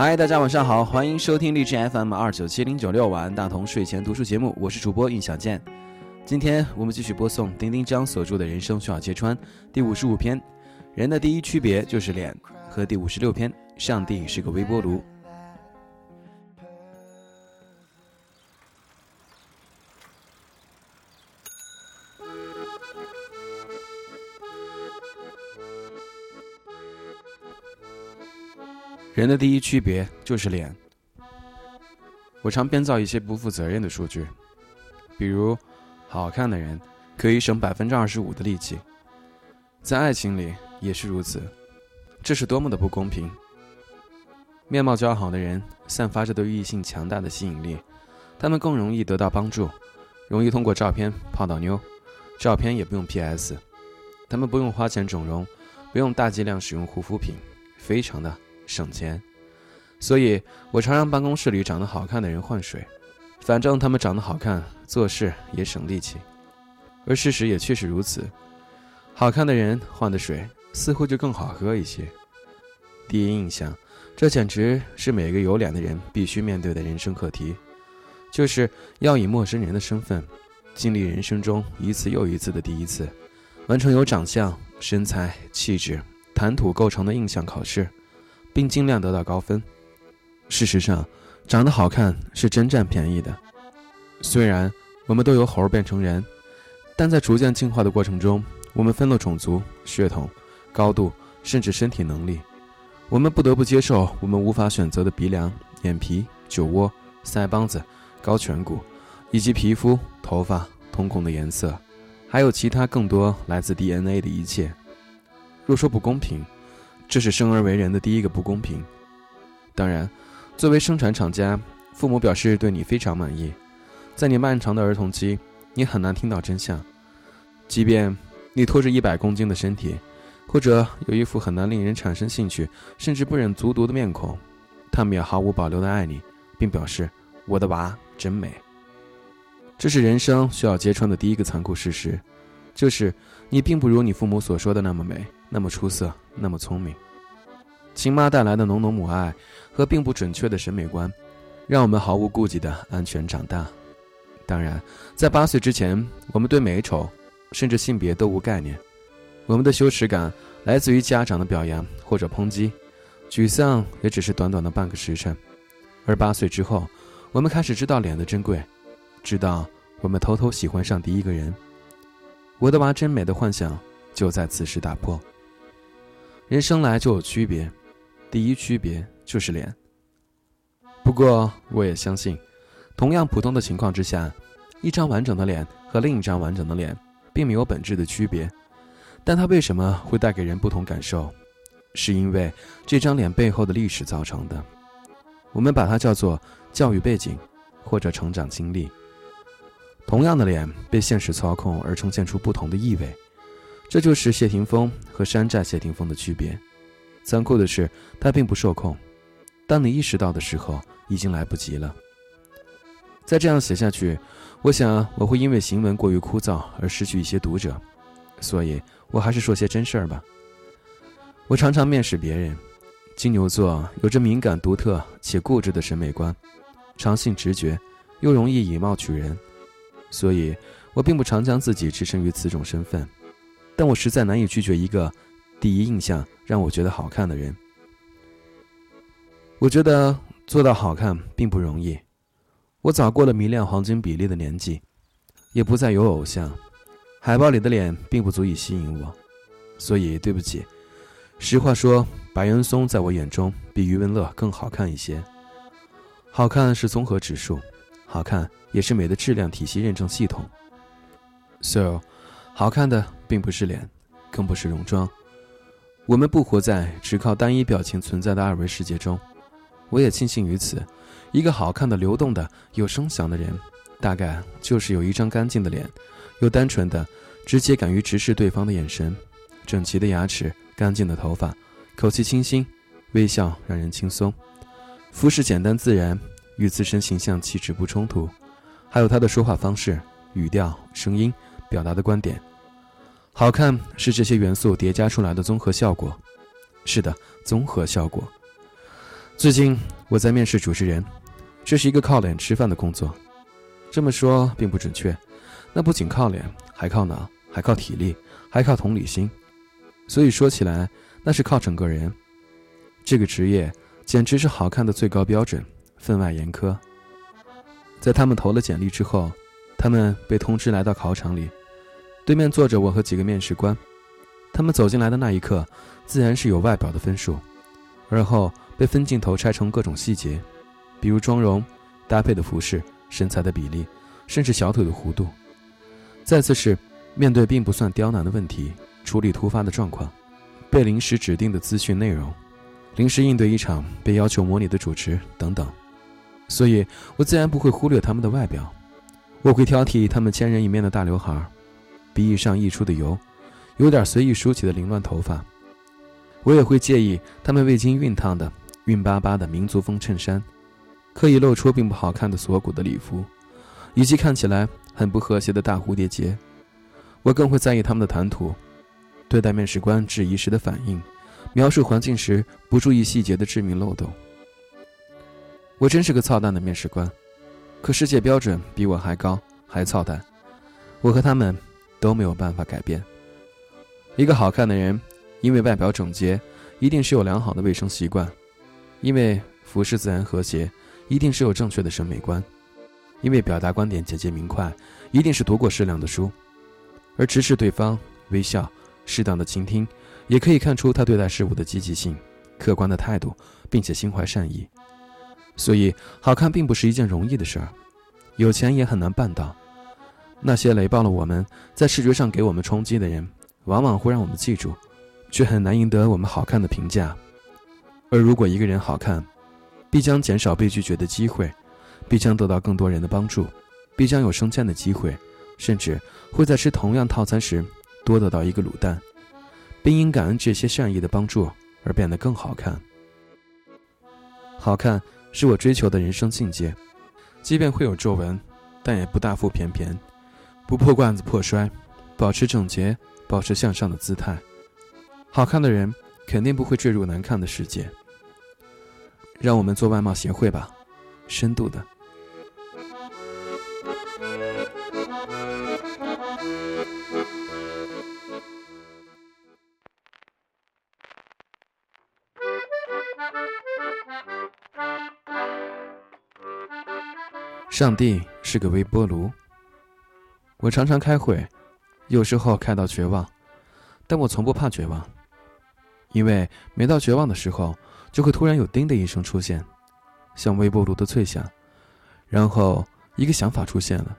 嗨，大家晚上好，欢迎收听励志 FM 二九七零九六晚安大同睡前读书节目，我是主播印小健。今天我们继续播送丁丁张所著的《人生需要揭穿》第五十五篇，人的第一区别就是脸，和第五十六篇，上帝是个微波炉。人的第一区别就是脸。我常编造一些不负责任的数据，比如，好看的人可以省百分之二十五的力气。在爱情里也是如此，这是多么的不公平！面貌姣好的人散发着对异性强大的吸引力，他们更容易得到帮助，容易通过照片泡到妞，照片也不用 PS，他们不用花钱整容，不用大剂量使用护肤品，非常的。省钱，所以我常让办公室里长得好看的人换水，反正他们长得好看，做事也省力气。而事实也确实如此，好看的人换的水似乎就更好喝一些。第一印象，这简直是每个有脸的人必须面对的人生课题，就是要以陌生人的身份，经历人生中一次又一次的第一次，完成由长相、身材、气质、谈吐构成的印象考试。并尽量得到高分。事实上，长得好看是真占便宜的。虽然我们都由猴变成人，但在逐渐进化的过程中，我们分了种族、血统、高度，甚至身体能力。我们不得不接受我们无法选择的鼻梁、眼皮、酒窝、腮帮子、高颧骨，以及皮肤、头发、瞳孔的颜色，还有其他更多来自 DNA 的一切。若说不公平，这是生而为人的第一个不公平。当然，作为生产厂家，父母表示对你非常满意。在你漫长的儿童期，你很难听到真相。即便你拖着一百公斤的身体，或者有一副很难令人产生兴趣，甚至不忍卒读的面孔，他们也毫无保留地爱你，并表示我的娃真美。这是人生需要揭穿的第一个残酷事实，就是你并不如你父母所说的那么美。那么出色，那么聪明，亲妈带来的浓浓母爱和并不准确的审美观，让我们毫无顾忌的安全长大。当然，在八岁之前，我们对美丑，甚至性别都无概念。我们的羞耻感来自于家长的表扬或者抨击，沮丧也只是短短的半个时辰。而八岁之后，我们开始知道脸的珍贵，知道我们偷偷喜欢上第一个人。我的娃真美的幻想就在此时打破。人生来就有区别，第一区别就是脸。不过，我也相信，同样普通的情况之下，一张完整的脸和另一张完整的脸并没有本质的区别。但它为什么会带给人不同感受？是因为这张脸背后的历史造成的。我们把它叫做教育背景，或者成长经历。同样的脸被现实操控而呈现出不同的意味。这就是谢霆锋和山寨谢霆锋的区别。残酷的是，他并不受控。当你意识到的时候，已经来不及了。再这样写下去，我想我会因为行文过于枯燥而失去一些读者。所以我还是说些真事儿吧。我常常面试别人。金牛座有着敏感、独特且固执的审美观，常信直觉，又容易以貌取人。所以我并不常将自己置身于此种身份。但我实在难以拒绝一个第一印象让我觉得好看的人。我觉得做到好看并不容易。我早过了迷恋黄金比例的年纪，也不再有偶像，海报里的脸并不足以吸引我。所以对不起，实话说，白岩松在我眼中比余文乐更好看一些。好看是综合指数，好看也是美的质量体系认证系统。So。好看的并不是脸，更不是戎装。我们不活在只靠单一表情存在的二维世界中。我也庆幸于此。一个好看的、流动的、有声响的人，大概就是有一张干净的脸，有单纯的、直接、敢于直视对方的眼神，整齐的牙齿，干净的头发，口气清新，微笑让人轻松，服饰简单自然，与自身形象气质不冲突，还有他的说话方式、语调、声音。表达的观点，好看是这些元素叠加出来的综合效果。是的，综合效果。最近我在面试主持人，这是一个靠脸吃饭的工作。这么说并不准确，那不仅靠脸，还靠脑，还靠体力，还靠同理心。所以说起来，那是靠整个人。这个职业简直是好看的最高标准，分外严苛。在他们投了简历之后，他们被通知来到考场里，对面坐着我和几个面试官。他们走进来的那一刻，自然是有外表的分数，而后被分镜头拆成各种细节，比如妆容、搭配的服饰、身材的比例，甚至小腿的弧度。再次是面对并不算刁难的问题，处理突发的状况，被临时指定的资讯内容，临时应对一场被要求模拟的主持等等。所以，我自然不会忽略他们的外表，我会挑剔他们千人一面的大刘海，鼻翼上溢出的油，有点随意梳起的凌乱头发。我也会介意他们未经熨烫的熨巴巴的民族风衬衫，刻意露出并不好看的锁骨的礼服，以及看起来很不和谐的大蝴蝶结。我更会在意他们的谈吐，对待面试官质疑时的反应，描述环境时不注意细节的致命漏洞。我真是个操蛋的面试官，可世界标准比我还高，还操蛋。我和他们都没有办法改变。一个好看的人，因为外表整洁，一定是有良好的卫生习惯；因为服饰自然和谐，一定是有正确的审美观；因为表达观点简洁明快，一定是读过适量的书。而直视对方，微笑，适当的倾听，也可以看出他对待事物的积极性、客观的态度，并且心怀善意。所以，好看并不是一件容易的事儿，有钱也很难办到。那些雷爆了我们在视觉上给我们冲击的人，往往会让我们记住，却很难赢得我们好看的评价。而如果一个人好看，必将减少被拒绝的机会，必将得到更多人的帮助，必将有升迁的机会，甚至会在吃同样套餐时多得到一个卤蛋，并因感恩这些善意的帮助而变得更好看。好看。是我追求的人生境界，即便会有皱纹，但也不大腹便便，不破罐子破摔，保持整洁，保持向上的姿态。好看的人肯定不会坠入难看的世界。让我们做外貌协会吧，深度的。上帝是个微波炉。我常常开会，有时候开到绝望，但我从不怕绝望，因为每到绝望的时候，就会突然有“叮”的一声出现，像微波炉的脆响，然后一个想法出现了，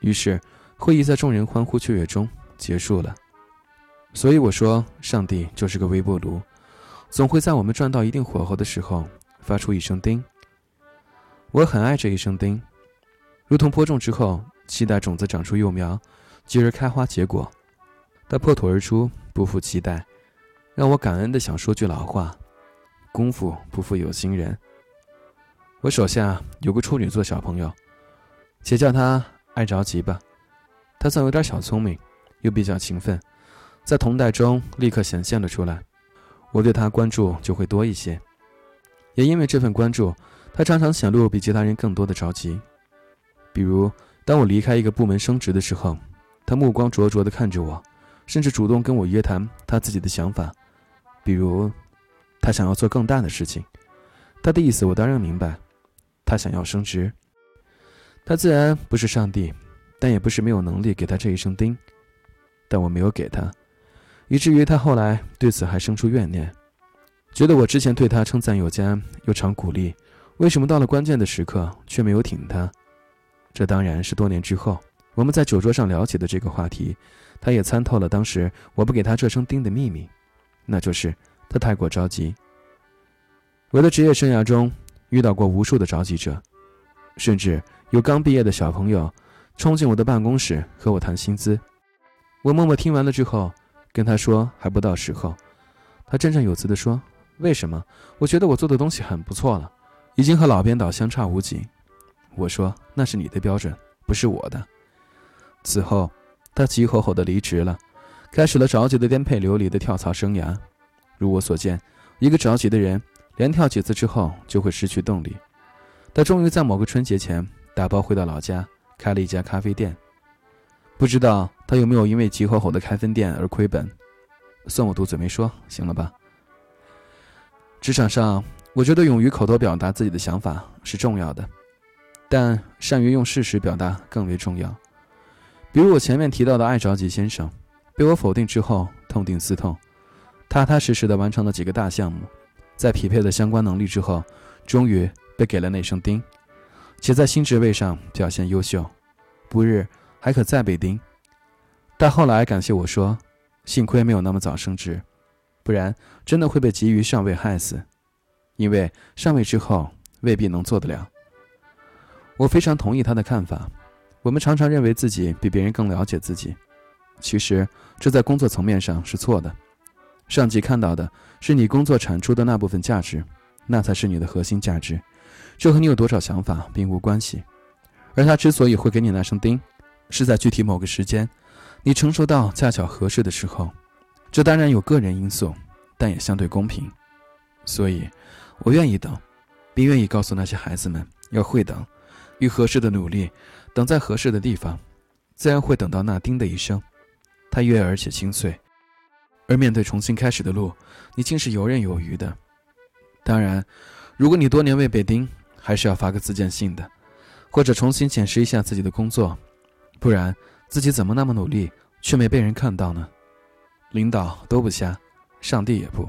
于是会议在众人欢呼雀跃中结束了。所以我说，上帝就是个微波炉，总会在我们转到一定火候的时候发出一声“叮”。我很爱这一声“叮”。如同播种之后，期待种子长出幼苗，继而开花结果，它破土而出，不负期待，让我感恩的想说句老话：功夫不负有心人。我手下有个处女座小朋友，且叫他爱着急吧。他算有点小聪明，又比较勤奋，在同代中立刻显现了出来。我对他关注就会多一些，也因为这份关注，他常常显露比其他人更多的着急。比如，当我离开一个部门升职的时候，他目光灼灼地看着我，甚至主动跟我约谈他自己的想法。比如，他想要做更大的事情，他的意思我当然明白，他想要升职。他自然不是上帝，但也不是没有能力给他这一声叮，但我没有给他，以至于他后来对此还生出怨念，觉得我之前对他称赞有加，又常鼓励，为什么到了关键的时刻却没有挺他？这当然是多年之后，我们在酒桌上聊起的这个话题，他也参透了当时我不给他这声叮的秘密，那就是他太过着急。我的职业生涯中遇到过无数的着急者，甚至有刚毕业的小朋友冲进我的办公室和我谈薪资，我默默听完了之后，跟他说还不到时候。他振振有词地说：“为什么？我觉得我做的东西很不错了，已经和老编导相差无几。”我说：“那是你的标准，不是我的。”此后，他急吼吼地离职了，开始了着急的颠沛流离的跳槽生涯。如我所见，一个着急的人，连跳几次之后就会失去动力。他终于在某个春节前打包回到老家，开了一家咖啡店。不知道他有没有因为急吼吼的开分店而亏本？算我堵嘴没说，行了吧？职场上，我觉得勇于口头表达自己的想法是重要的，但善于用事实表达更为重要。比如我前面提到的爱着急先生，被我否定之后痛定思痛，踏踏实实的完成了几个大项目，在匹配了相关能力之后，终于被给了那声丁，且在新职位上表现优秀，不日还可再被丁。但后来感谢我说，幸亏没有那么早升职，不然真的会被急于上位害死，因为上位之后未必能做得了。我非常同意他的看法。我们常常认为自己比别人更了解自己，其实这在工作层面上是错的。上级看到的是你工作产出的那部分价值，那才是你的核心价值，这和你有多少想法并无关系。而他之所以会给你那声钉，是在具体某个时间，你成熟到恰巧合适的时候。这当然有个人因素，但也相对公平。所以，我愿意等，并愿意告诉那些孩子们要会等，与合适的努力。等在合适的地方，自然会等到那叮的一声，它悦耳且清脆。而面对重新开始的路，你竟是游刃有余的。当然，如果你多年未被叮，还是要发个自荐信的，或者重新检视一下自己的工作，不然自己怎么那么努力却没被人看到呢？领导都不瞎，上帝也不。